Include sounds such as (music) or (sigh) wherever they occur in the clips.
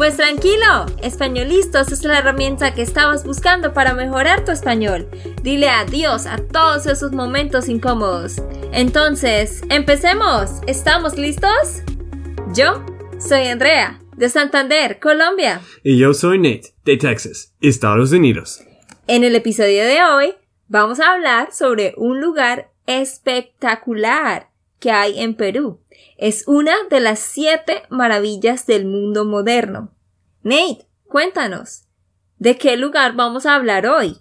Pues tranquilo, Españolistos es la herramienta que estabas buscando para mejorar tu español. Dile adiós a todos esos momentos incómodos. Entonces, empecemos. ¿Estamos listos? Yo soy Andrea, de Santander, Colombia. Y yo soy Nate, de Texas, Estados Unidos. En el episodio de hoy vamos a hablar sobre un lugar espectacular que hay en Perú. Es una de las siete maravillas del mundo moderno. Nate, cuéntanos, ¿de qué lugar vamos a hablar hoy?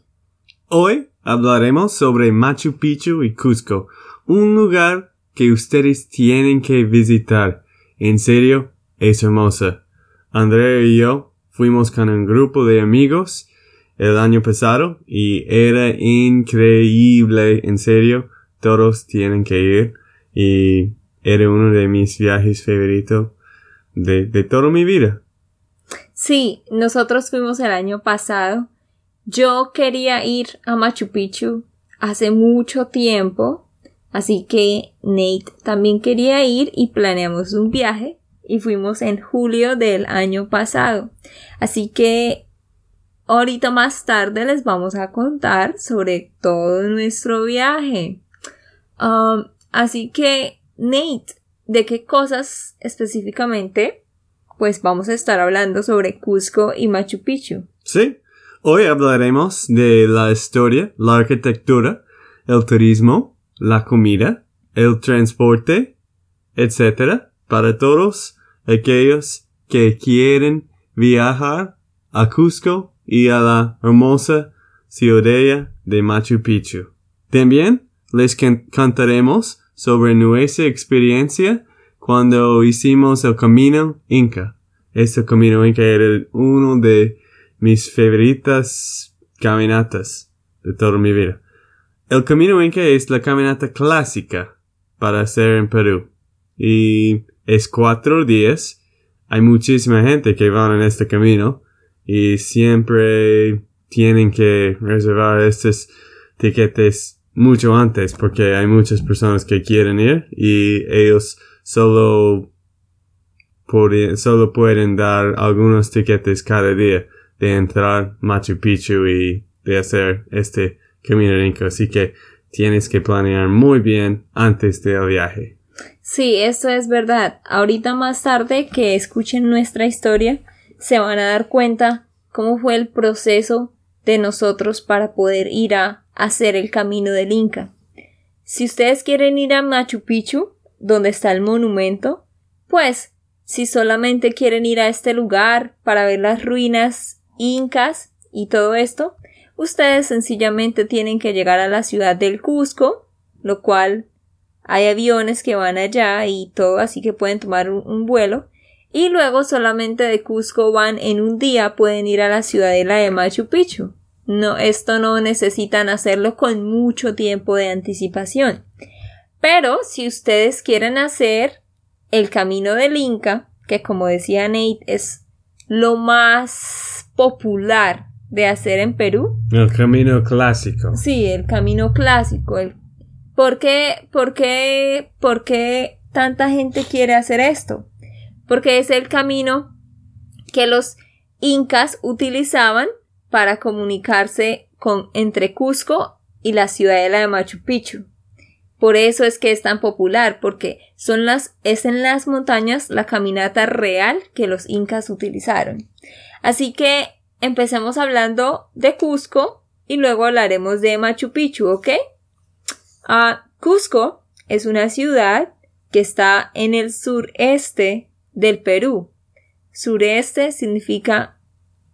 Hoy hablaremos sobre Machu Picchu y Cusco, un lugar que ustedes tienen que visitar. En serio, es hermosa. Andrea y yo fuimos con un grupo de amigos el año pasado y era increíble, en serio, todos tienen que ir y era uno de mis viajes favoritos de, de toda mi vida. Sí, nosotros fuimos el año pasado. Yo quería ir a Machu Picchu hace mucho tiempo, así que Nate también quería ir y planeamos un viaje y fuimos en julio del año pasado. Así que ahorita más tarde les vamos a contar sobre todo nuestro viaje. Um, Así que, Nate, ¿de qué cosas específicamente? Pues vamos a estar hablando sobre Cusco y Machu Picchu. Sí, hoy hablaremos de la historia, la arquitectura, el turismo, la comida, el transporte, etc. para todos aquellos que quieren viajar a Cusco y a la hermosa ciudad de Machu Picchu. También les cantaremos sobre nuestra experiencia cuando hicimos el camino Inca. Este camino Inca era uno de mis favoritas caminatas de toda mi vida. El camino Inca es la caminata clásica para hacer en Perú. Y es cuatro días. Hay muchísima gente que va en este camino y siempre tienen que reservar estos tiquetes mucho antes porque hay muchas personas que quieren ir y ellos solo, solo pueden dar algunos tiquetes cada día de entrar Machu Picchu y de hacer este camino Así que tienes que planear muy bien antes del viaje. Sí, eso es verdad. Ahorita más tarde que escuchen nuestra historia, se van a dar cuenta cómo fue el proceso de nosotros para poder ir a hacer el camino del Inca. Si ustedes quieren ir a Machu Picchu, donde está el monumento, pues si solamente quieren ir a este lugar para ver las ruinas incas y todo esto, ustedes sencillamente tienen que llegar a la ciudad del Cusco, lo cual hay aviones que van allá y todo, así que pueden tomar un, vuelo. Y luego solamente de Cusco van en un día, pueden ir a la ciudadela de Machu Picchu. No, esto no necesitan hacerlo con mucho tiempo de anticipación. Pero si ustedes quieren hacer el camino del Inca, que como decía Nate es lo más popular de hacer en Perú. El camino clásico. Sí, el camino clásico. El... ¿Por, qué, por, qué, ¿Por qué tanta gente quiere hacer esto? Porque es el camino que los incas utilizaban para comunicarse con entre Cusco y la ciudadela de Machu Picchu. Por eso es que es tan popular, porque son las, es en las montañas la caminata real que los incas utilizaron. Así que empecemos hablando de Cusco y luego hablaremos de Machu Picchu, ¿ok? Ah, Cusco es una ciudad que está en el sureste del Perú. Sureste significa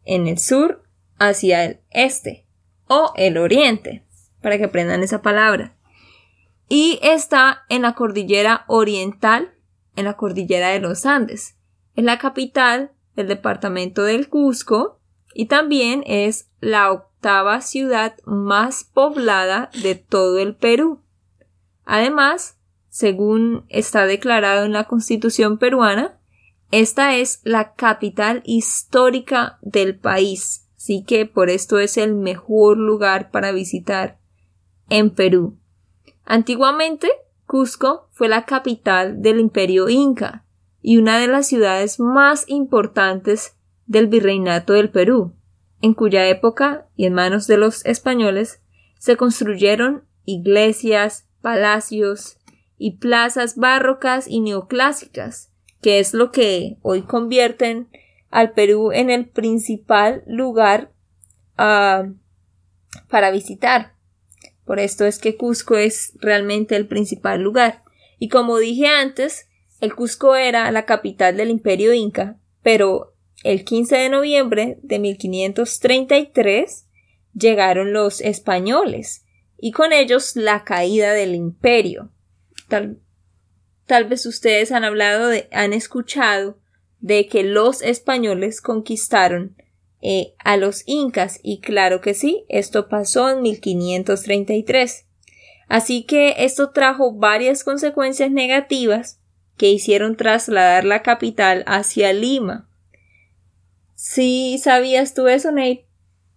en el sur hacia el este o el oriente, para que aprendan esa palabra. Y está en la cordillera oriental, en la cordillera de los Andes. Es la capital del departamento del Cusco y también es la octava ciudad más poblada de todo el Perú. Además, según está declarado en la Constitución peruana, esta es la capital histórica del país, así que por esto es el mejor lugar para visitar en Perú. Antiguamente, Cusco fue la capital del imperio inca y una de las ciudades más importantes del virreinato del Perú, en cuya época y en manos de los españoles se construyeron iglesias, palacios y plazas barrocas y neoclásicas, que es lo que hoy convierten al Perú en el principal lugar uh, para visitar. Por esto es que Cusco es realmente el principal lugar. Y como dije antes, el Cusco era la capital del imperio inca, pero el 15 de noviembre de 1533 llegaron los españoles y con ellos la caída del imperio. Tal, tal vez ustedes han hablado de, han escuchado de que los españoles conquistaron eh, a los incas y claro que sí, esto pasó en 1533. Así que esto trajo varias consecuencias negativas que hicieron trasladar la capital hacia Lima, Sí, ¿sabías tú eso, Nate?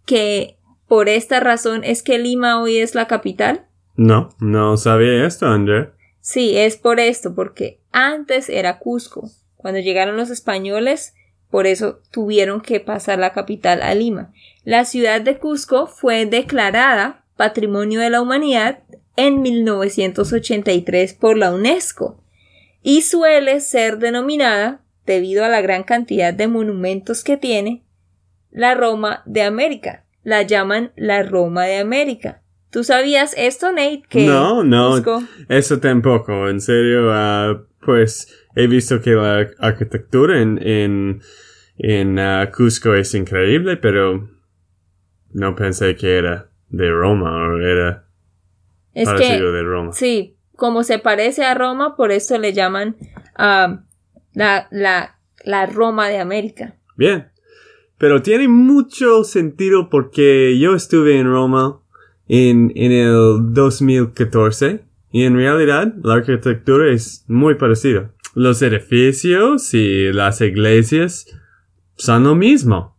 Que por esta razón es que Lima hoy es la capital. No, no sabía esto, André. Sí, es por esto, porque antes era Cusco. Cuando llegaron los españoles, por eso tuvieron que pasar la capital a Lima. La ciudad de Cusco fue declarada Patrimonio de la Humanidad en 1983 por la UNESCO y suele ser denominada debido a la gran cantidad de monumentos que tiene, la Roma de América. La llaman la Roma de América. ¿Tú sabías esto, Nate? Que no, no, eso tampoco. En serio, uh, pues he visto que la arquitectura en, en, en uh, Cusco es increíble, pero no pensé que era de Roma o era es parecido de Roma. Sí, como se parece a Roma, por eso le llaman uh, la, la, la Roma de América. Bien. Pero tiene mucho sentido porque yo estuve en Roma en, en el 2014 y en realidad la arquitectura es muy parecida. Los edificios y las iglesias son lo mismo.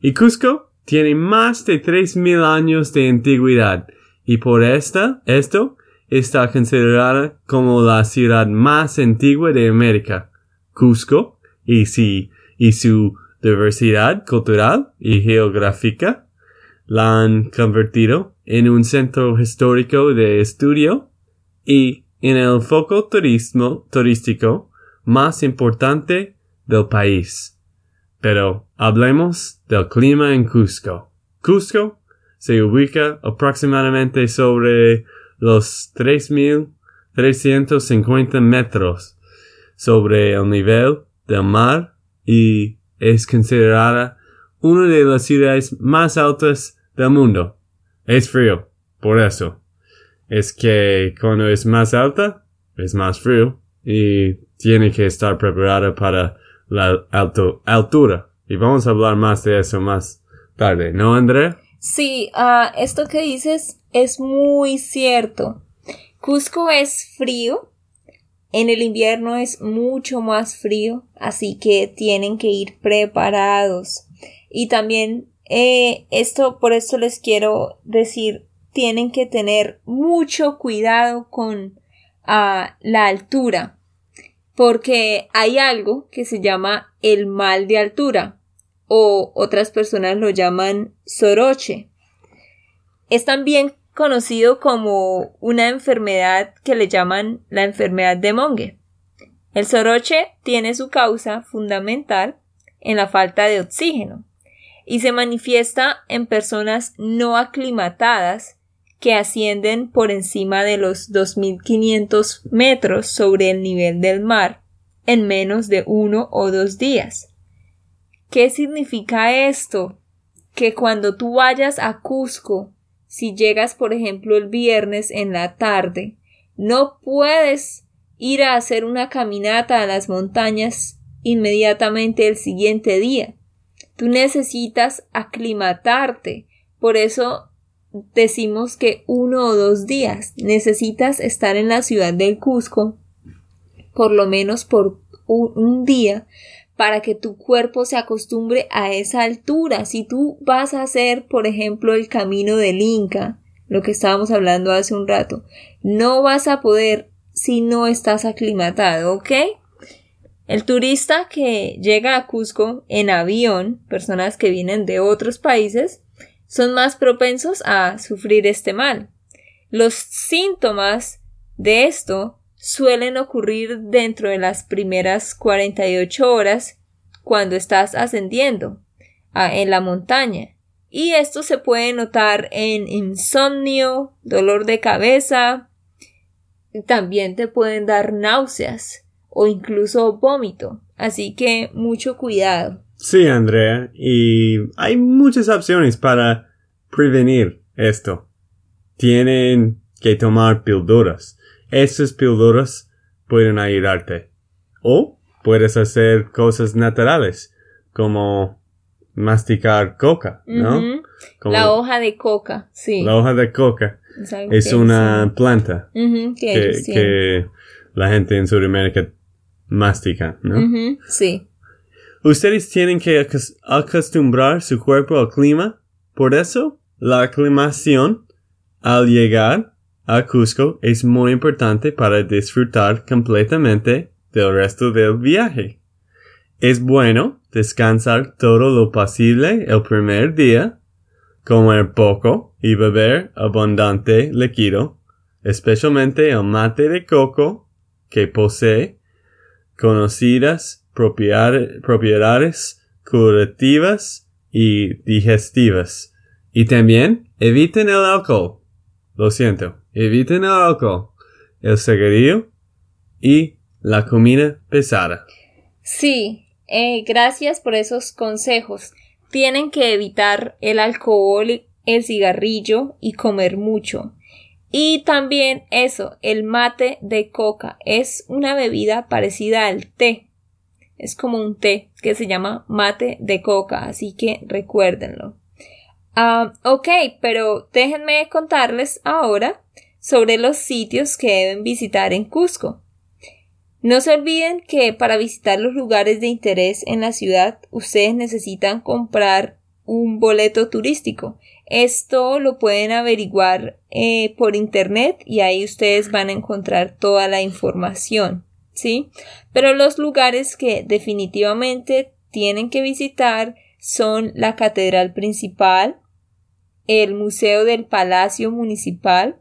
Y Cusco tiene más de 3.000 años de antigüedad y por esta, esto está considerada como la ciudad más antigua de América. Cusco y, si, y su diversidad cultural y geográfica la han convertido en un centro histórico de estudio y en el foco turismo, turístico más importante del país. Pero hablemos del clima en Cusco. Cusco se ubica aproximadamente sobre los 3.350 metros sobre el nivel del mar y es considerada una de las ciudades más altas del mundo. Es frío, por eso. Es que cuando es más alta, es más frío y tiene que estar preparada para la altura. Y vamos a hablar más de eso más tarde, ¿no, Andrea? Sí, uh, esto que dices es muy cierto. Cusco es frío, en el invierno es mucho más frío, así que tienen que ir preparados. Y también eh, esto, por esto les quiero decir, tienen que tener mucho cuidado con ah, la altura, porque hay algo que se llama el mal de altura, o otras personas lo llaman soroche. Es también conocido como una enfermedad que le llaman la enfermedad de Monge. El soroche tiene su causa fundamental en la falta de oxígeno y se manifiesta en personas no aclimatadas que ascienden por encima de los 2.500 metros sobre el nivel del mar en menos de uno o dos días. ¿Qué significa esto? Que cuando tú vayas a Cusco si llegas, por ejemplo, el viernes en la tarde, no puedes ir a hacer una caminata a las montañas inmediatamente el siguiente día. Tú necesitas aclimatarte. Por eso decimos que uno o dos días necesitas estar en la ciudad del Cusco por lo menos por un, día para que tu cuerpo se acostumbre a esa altura. Si tú vas a hacer, por ejemplo, el camino del Inca, lo que estábamos hablando hace un rato, no vas a poder si no estás aclimatado, ¿ok? El turista que llega a Cusco en avión, personas que vienen de otros países, son más propensos a sufrir este mal. Los síntomas de esto suelen ocurrir dentro de las primeras 48 horas cuando estás ascendiendo en la montaña. Y esto se puede notar en insomnio, dolor de cabeza, también te pueden dar náuseas o incluso vómito. Así que mucho cuidado. Sí, Andrea, y hay muchas opciones para prevenir esto. Tienen que tomar píldoras esas píldoras pueden ayudarte. O puedes hacer cosas naturales, como masticar coca, ¿no? la hoja de coca, sí. La hoja de coca es, una planta que, la gente en Sudamérica mastica, ¿no? sí. Ustedes tienen que acostumbrar su cuerpo al clima. Por eso, la aclimación al llegar a Cusco es muy importante para disfrutar completamente del resto del viaje. Es bueno descansar todo lo posible el primer día, comer poco y beber abundante líquido, especialmente el mate de coco que posee conocidas propiedades curativas y digestivas. Y también eviten el alcohol. Lo siento. Eviten el alcohol, el cigarrillo y la comida pesada. Sí, eh, gracias por esos consejos. Tienen que evitar el alcohol, el cigarrillo y comer mucho. Y también eso, el mate de coca es una bebida parecida al té. Es como un té que se llama mate de coca, así que recuérdenlo. Ah, ok, pero déjenme contarles ahora sobre los sitios que deben visitar en Cusco. No se olviden que para visitar los lugares de interés en la ciudad ustedes necesitan comprar un boleto turístico. Esto lo pueden averiguar eh, por internet y ahí ustedes van a encontrar toda la información. ¿Sí? Pero los lugares que definitivamente tienen que visitar son la Catedral Principal, el Museo del Palacio Municipal,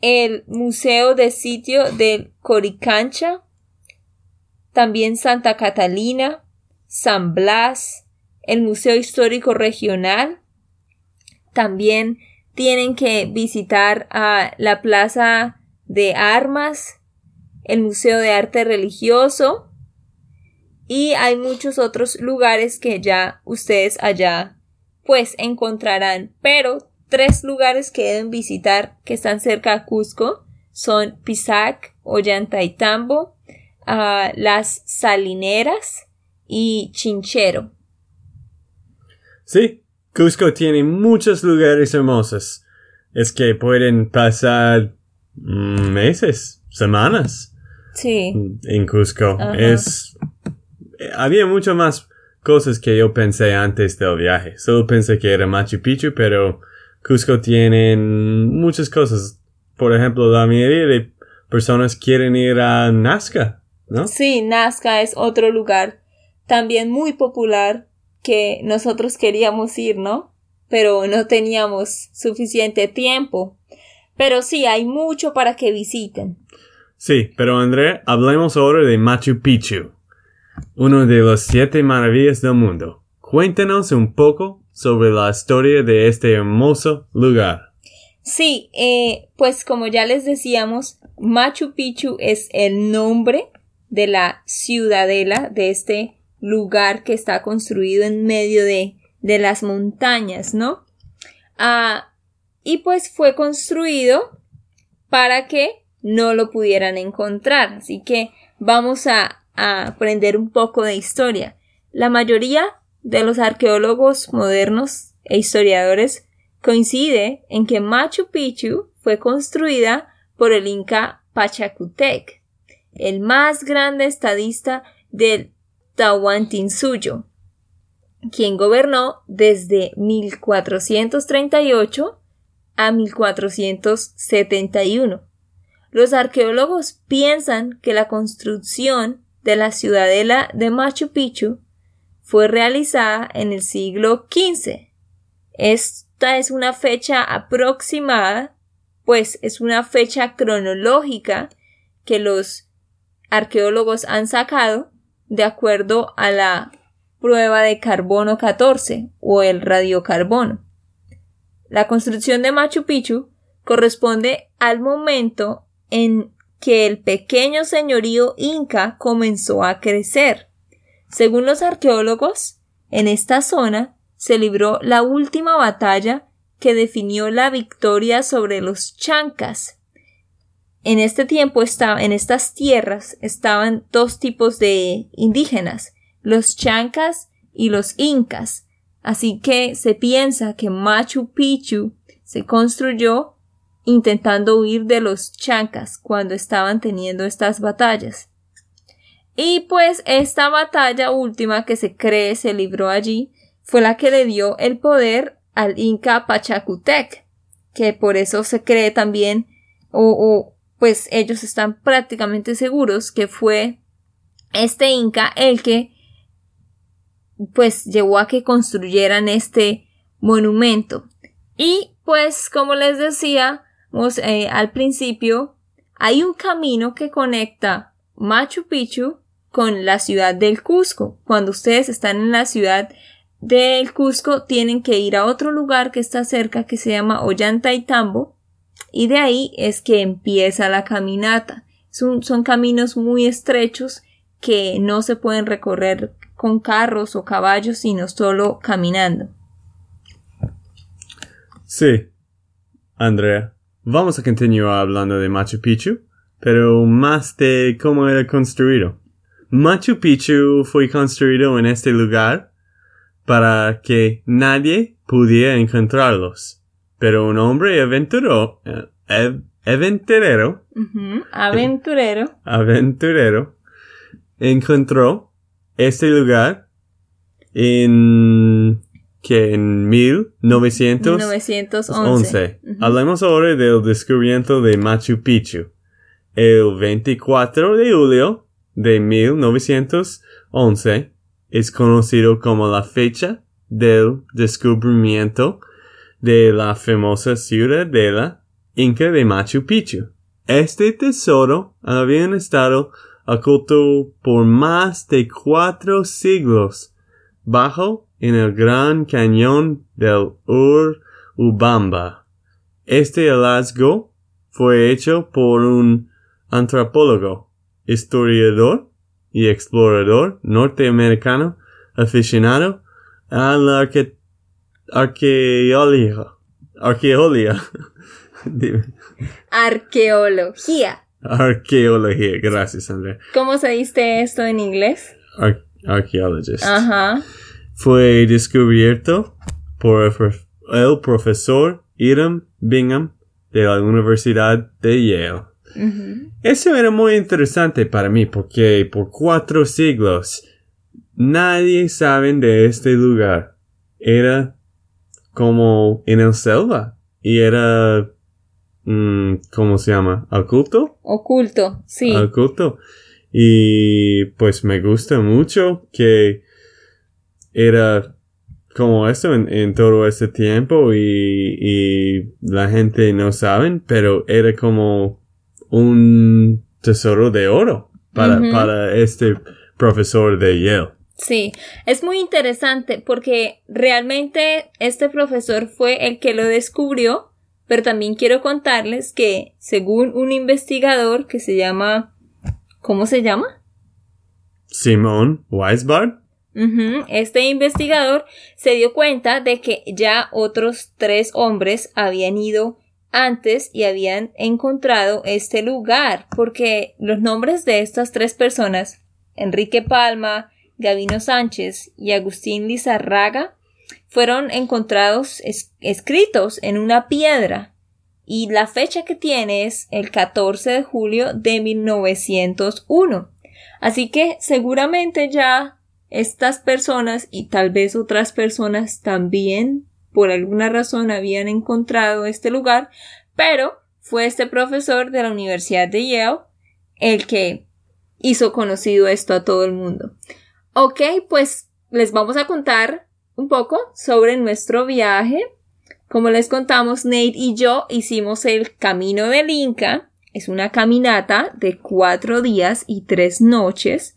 el Museo de Sitio del Coricancha, también Santa Catalina, San Blas, el Museo Histórico Regional. También tienen que visitar a la Plaza de Armas, el Museo de Arte Religioso y hay muchos otros lugares que ya ustedes allá pues encontrarán, pero tres lugares que deben visitar que están cerca de Cusco son Pisac, Ollantaytambo, uh, las Salineras y Chinchero. Sí, Cusco tiene muchos lugares hermosos. Es que pueden pasar meses, semanas. Sí. En Cusco. Es. Había mucho más cosas que yo pensé antes del viaje. Solo pensé que era Machu Picchu, pero Cusco tiene muchas cosas. Por ejemplo, la mayoría de personas quieren ir a Nazca, ¿no? Sí, Nazca es otro lugar también muy popular que nosotros queríamos ir, ¿no? Pero no teníamos suficiente tiempo. Pero sí, hay mucho para que visiten. Sí, pero André, hablemos ahora de Machu Picchu, uno de las siete maravillas del mundo. Cuéntanos un poco sobre la historia de este hermoso lugar. Sí, eh, pues como ya les decíamos, Machu Picchu es el nombre de la ciudadela de este lugar que está construido en medio de, de las montañas, ¿no? Ah, y pues fue construido para que no lo pudieran encontrar. Así que vamos a, aprender un poco de historia. La mayoría de los arqueólogos modernos e historiadores coincide en que Machu Picchu fue construida por el Inca Pachacutec, el más grande estadista del Tahuantinsuyo, quien gobernó desde 1438 a 1471. Los arqueólogos piensan que la construcción de la ciudadela de Machu Picchu fue realizada en el siglo XV. Esta es una fecha aproximada, pues es una fecha cronológica que los arqueólogos han sacado de acuerdo a la prueba de carbono 14 o el radiocarbono. La construcción de Machu Picchu corresponde al momento en que el pequeño señorío inca comenzó a crecer. Según los arqueólogos, en esta zona se libró la última batalla que definió la victoria sobre los chancas. En este tiempo en estas tierras estaban dos tipos de indígenas, los chancas y los incas, así que se piensa que Machu Picchu se construyó intentando huir de los chancas cuando estaban teniendo estas batallas. Y pues esta batalla última que se cree se libró allí fue la que le dio el poder al Inca Pachacutec, que por eso se cree también, o, o pues ellos están prácticamente seguros que fue este Inca el que pues llevó a que construyeran este monumento. Y pues como les decía eh, al principio, hay un camino que conecta Machu Picchu con la ciudad del Cusco. Cuando ustedes están en la ciudad del Cusco, tienen que ir a otro lugar que está cerca que se llama Ollantaytambo y de ahí es que empieza la caminata. Son, son caminos muy estrechos que no se pueden recorrer con carros o caballos, sino solo caminando. Sí, Andrea, vamos a continuar hablando de Machu Picchu, pero más de cómo era construido. Machu Picchu fue construido en este lugar para que nadie pudiera encontrarlos. Pero un hombre eh, aventurero, aventurero, aventurero, encontró este lugar en que en 1911. Hablemos ahora del descubrimiento de Machu Picchu. El 24 de julio de 1911 es conocido como la fecha del descubrimiento de la famosa ciudadela inca de Machu Picchu. Este tesoro había estado oculto por más de cuatro siglos bajo en el gran cañón del Urubamba. Este hallazgo fue hecho por un antropólogo, historiador y explorador norteamericano aficionado a la arqueología. (laughs) Arqueología. Arqueología. Arqueología, gracias, Andrea. ¿Cómo se dice esto en inglés? archaeologist. Ajá. Fue descubierto por el profesor Hiram Bingham de la Universidad de Yale. Eso era muy interesante para mí porque por cuatro siglos nadie sabe de este lugar. Era como en el selva y era Mm, ¿cómo se llama? ¿Oculto? Oculto, sí. Oculto. Y pues me gusta mucho que era como eso en, todo este tiempo y, y, la gente no saben, pero era como un tesoro de oro para, para este profesor de Yale. Sí, es muy interesante porque realmente este profesor fue el que lo descubrió pero también quiero contarles que, según un investigador que se llama... ¿Cómo se llama? Simón Este investigador se dio cuenta de que ya otros tres hombres habían ido antes y habían encontrado este lugar, porque los nombres de estas tres personas, Enrique Palma, Gavino Sánchez y Agustín Lizarraga fueron encontrados escritos en una piedra y la fecha que tiene es el 14 de julio de 1901. Así que seguramente ya estas personas y tal vez otras personas también por alguna razón habían encontrado este lugar, pero fue este profesor de la Universidad de Yale el que hizo conocido esto a todo el mundo. Ok, pues les vamos a contar un poco sobre nuestro viaje. Como les contamos, Nate y yo hicimos el Camino del Inca. Es una caminata de cuatro días y tres noches.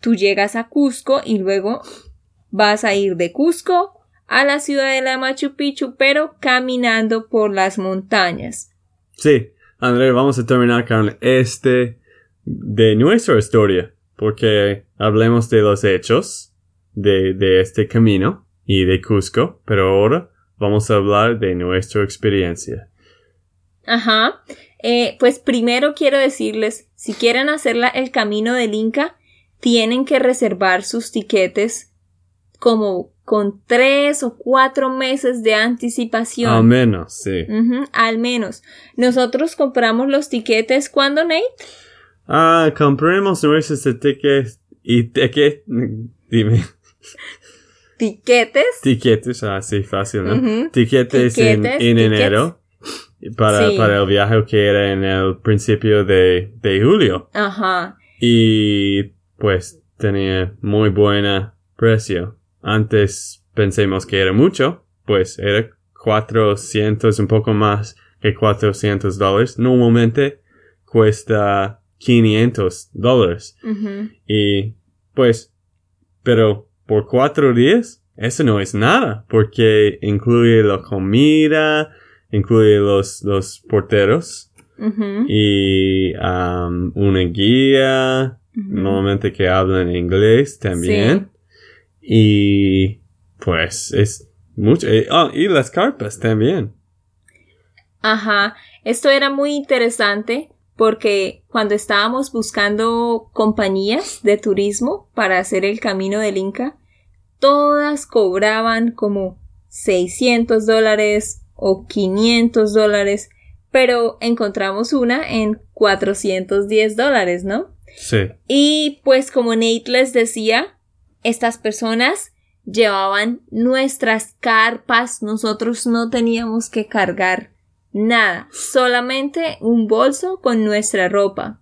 Tú llegas a Cusco y luego vas a ir de Cusco a la ciudad de la Machu Picchu, pero caminando por las montañas. Sí, André, vamos a terminar con este de nuestra historia, porque hablemos de los hechos de, de este camino y de Cusco, pero ahora vamos a hablar de nuestra experiencia. Ajá. Eh, pues primero quiero decirles, si quieren hacer el camino del Inca, tienen que reservar sus tiquetes como con tres o cuatro meses de anticipación. Al menos, sí. al menos. Nosotros compramos los tiquetes cuando, Nate? Ah, compramos nuestros tiquetes y tiquetes, dime. Tiquetes. Tiquetes, ah, sí, fácil, ¿no? Tiquetes, en, enero. Para, para el viaje que era en el principio de, de julio. Ajá. Y pues tenía muy buena precio. Antes pensemos que era mucho, pues era 400, un poco más que 400 dólares. Normalmente cuesta 500 dólares. Y pues, pero por cuatro días, eso no es nada, porque incluye la comida, incluye los, los porteros y um, una guía, normalmente que hablan inglés también. Y pues es mucho. Eh, ah, y las carpas también. Ajá, esto era muy interesante porque cuando estábamos buscando compañías de turismo para hacer el camino del Inca, todas cobraban como 600 dólares o 500 dólares, pero encontramos una en 410 dólares, ¿no? Sí. Y pues como Nate les decía, estas personas llevaban nuestras carpas, nosotros no teníamos que cargar nada, solamente un bolso con nuestra ropa.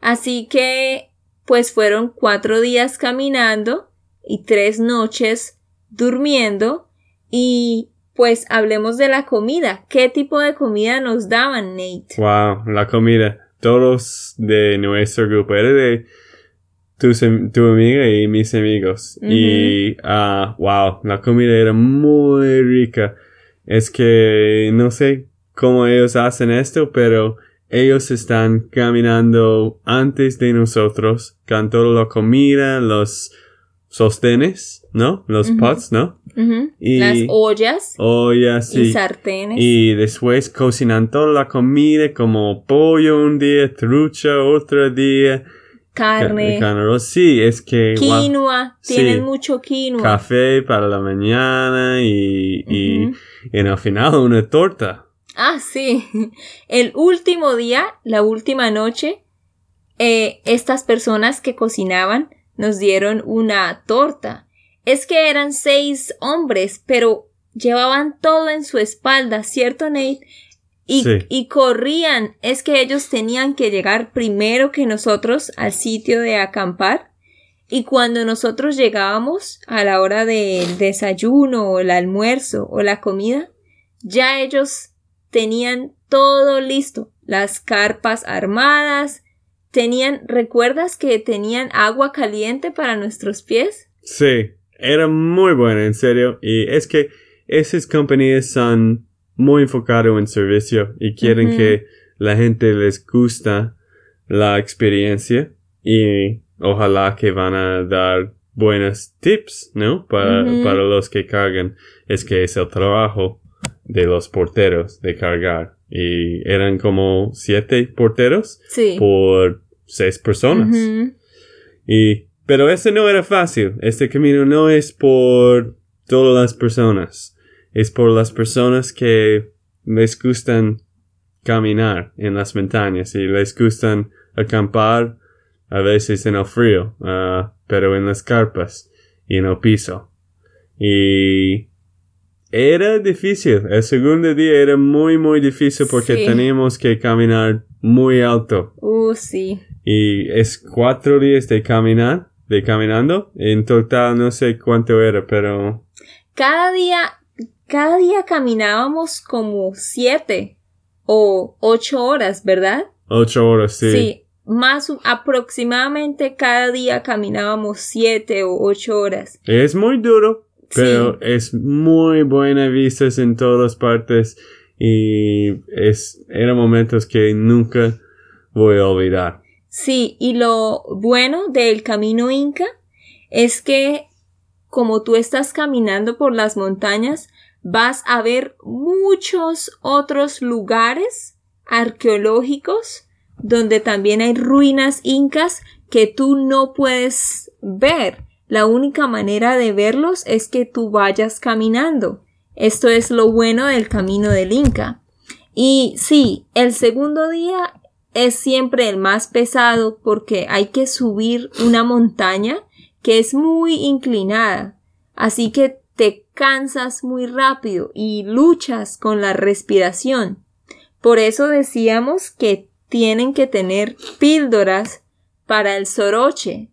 Así que, pues fueron cuatro días caminando y tres noches durmiendo y pues hablemos de la comida. ¿Qué tipo de comida nos daban, Nate? Wow, la comida. Todos de nuestro grupo era de tu, tu amiga y mis amigos. Y, ah, wow, la comida era muy rica. Es que no sé cómo ellos hacen esto, pero ellos están caminando antes de nosotros con toda la comida, los sostenes, ¿no? Los pots, ¿no? y Las ollas. Ollas, Y sartenes. Y después cocinan toda la comida como pollo un día, trucha otro día carne. Sí, es que. Quinoa, tienen mucho quinoa. Café para la mañana y, y en el final una torta. Ah, sí. (laughs) El último día, la última noche, eh, estas personas que cocinaban nos dieron una torta. Es que eran seis hombres, pero llevaban todo en su espalda, ¿cierto, Nate? Y, corrían. Es que ellos tenían que llegar primero que nosotros al sitio de acampar. Y cuando nosotros llegábamos a la hora del desayuno o el almuerzo o la comida, ya ellos tenían todo listo. Las carpas armadas. Tenían, ¿recuerdas que tenían agua caliente para nuestros pies? Sí, era muy bueno, en serio. Y es que esas compañías son muy enfocado en servicio y quieren que la gente les gusta la experiencia y ojalá que van a dar buenos tips, ¿no? Para, para los que cargan. Es que es el trabajo de los porteros de cargar. Y eran como siete porteros por seis personas. Y Pero ese no era fácil. Este camino no es por todas las personas. Es por las personas que les gustan caminar en las montañas y les gustan acampar a veces en el frío, ah, pero en las carpas y en el piso. Y era difícil. El segundo día era muy, muy difícil porque Sí. teníamos que caminar muy alto. Uh, sí. Y es cuatro días de caminar, de caminando. En total no sé cuánto era, pero Cada día, cada día caminábamos como siete o ocho horas, ¿verdad? ocho horas, sí. Más o- aproximadamente cada día caminábamos siete o ocho horas. Es muy duro, pero Sí. es muy buena vistas en todas partes y es, eran momentos que nunca voy a olvidar. Sí, y lo bueno del camino inca es que como tú estás caminando por las montañas, vas a ver muchos otros lugares arqueológicos donde también hay ruinas incas que tú no puedes ver. La única manera de verlos es que tú vayas caminando. Esto es lo bueno del camino del Inca. Y sí, el segundo día es siempre el más pesado porque hay que subir una montaña que es muy inclinada. Así que te cansas muy rápido y luchas con la respiración. Por eso decíamos que tienen que tener píldoras para el soroche.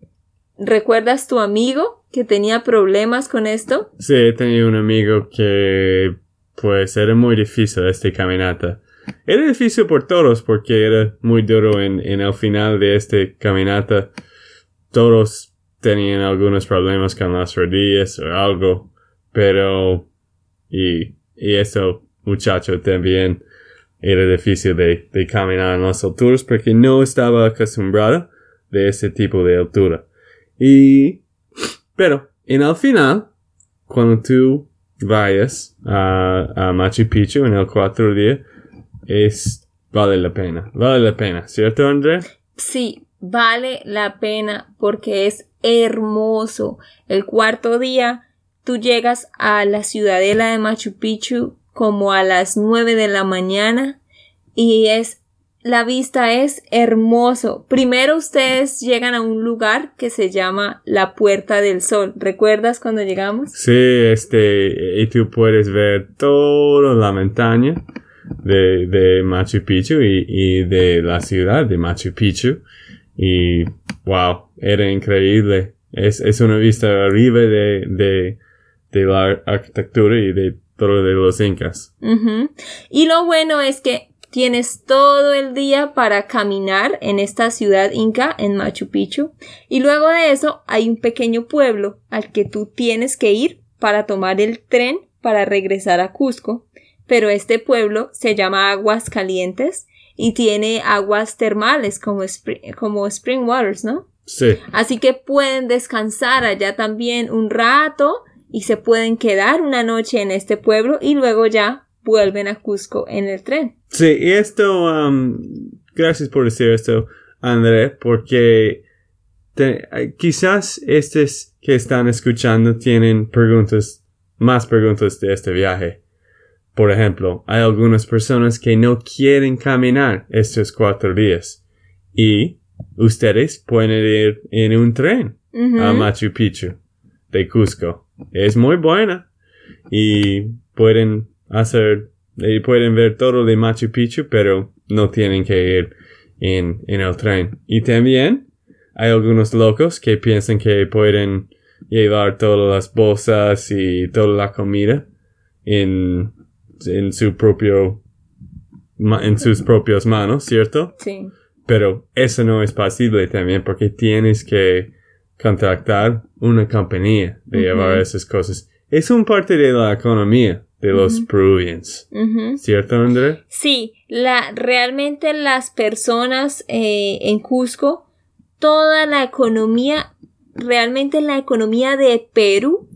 ¿Recuerdas tu amigo que tenía problemas con esto? Sí, he tenido un amigo que pues era muy difícil esta caminata. Era difícil por todos porque era muy duro en, en el final de esta caminata. Todos tenían algunos problemas con las rodillas o algo, pero y, y este muchacho también era difícil de, de caminar en las alturas porque no estaba acostumbrado de ese tipo de altura. Y pero en el final, cuando tú vayas a, a Machu Picchu en el cuatro día, es vale la pena, vale la pena, ¿cierto, André? Sí, vale la pena porque es hermoso. El cuarto día tú llegas a la ciudadela de Machu Picchu como a las nueve de la mañana y es la vista es hermoso. Primero ustedes llegan a un lugar que se llama la Puerta del Sol. ¿Recuerdas cuando llegamos? Sí, este, y tú puedes ver toda la montaña de, de Machu Picchu y, y de la ciudad de Machu Picchu. Y, wow, era increíble. Es, es una vista arriba de, de, de la arquitectura y de todo de los incas. Y lo bueno es que tienes todo el día para caminar en esta ciudad inca, en Machu Picchu, y luego de eso hay un pequeño pueblo al que tú tienes que ir para tomar el tren para regresar a Cusco, pero este pueblo se llama Aguas Calientes y tiene aguas termales como, spring, como Spring Waters, ¿no? Sí. Así que pueden descansar allá también un rato y se pueden quedar una noche en este pueblo y luego ya vuelven a Cusco en el tren. Sí, y esto, um, gracias por decir esto, André, porque te- eh, quizás estos que están escuchando tienen preguntas, más preguntas de este viaje. Por ejemplo, hay algunas personas que no quieren caminar estos cuatro días y ustedes pueden ir en un tren a Machu Picchu de Cusco. Es muy buena y pueden hacer, y pueden ver todo de Machu Picchu, pero no tienen que ir en, en el tren. Y también hay algunos locos que piensan que pueden llevar todas las bolsas y toda la comida en, en su propio, en sus propias manos, ¿cierto? Sí. Pero eso no es posible también porque tienes que contactar una compañía de llevar esas cosas. Es un parte de la economía de los peruvians. Ujú. ¿Cierto, André? Sí, la, realmente las personas eh, en Cusco, toda la economía, realmente la economía de Perú,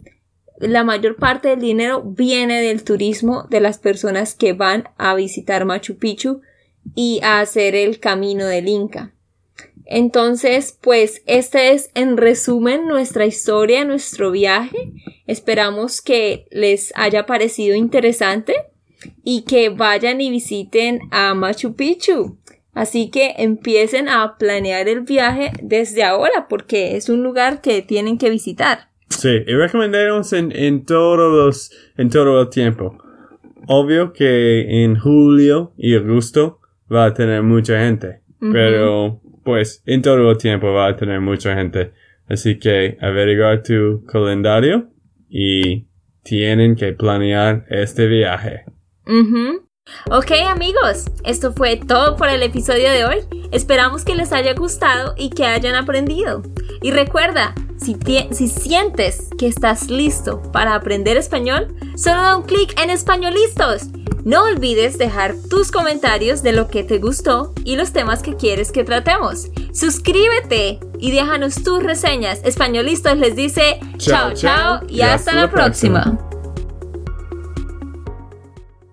la mayor parte del dinero viene del turismo de las personas que van a visitar Machu Picchu y a hacer el camino del Inca. Entonces, pues este es en resumen nuestra historia, nuestro viaje. Esperamos que les haya parecido interesante y que vayan y visiten a Machu Picchu. Así que empiecen a planear el viaje desde ahora porque es un lugar que tienen que visitar. Sí, y recomendamos en, en todos los, en todo el tiempo. Obvio que en julio y agosto va a tener mucha gente, pero pues en todo el tiempo va a tener mucha gente. Así que averiguar tu calendario y tienen que planear este viaje. Ok amigos, esto fue todo por el episodio de hoy. Esperamos que les haya gustado y que hayan aprendido. Y recuerda, si, si, sientes que estás listo para aprender español, solo da un clic en Españolistos. No olvides dejar tus comentarios de lo que te gustó y los temas que quieres que tratemos. Suscríbete y déjanos tus reseñas. Españolistas les dice chao chao, y hasta, la próxima.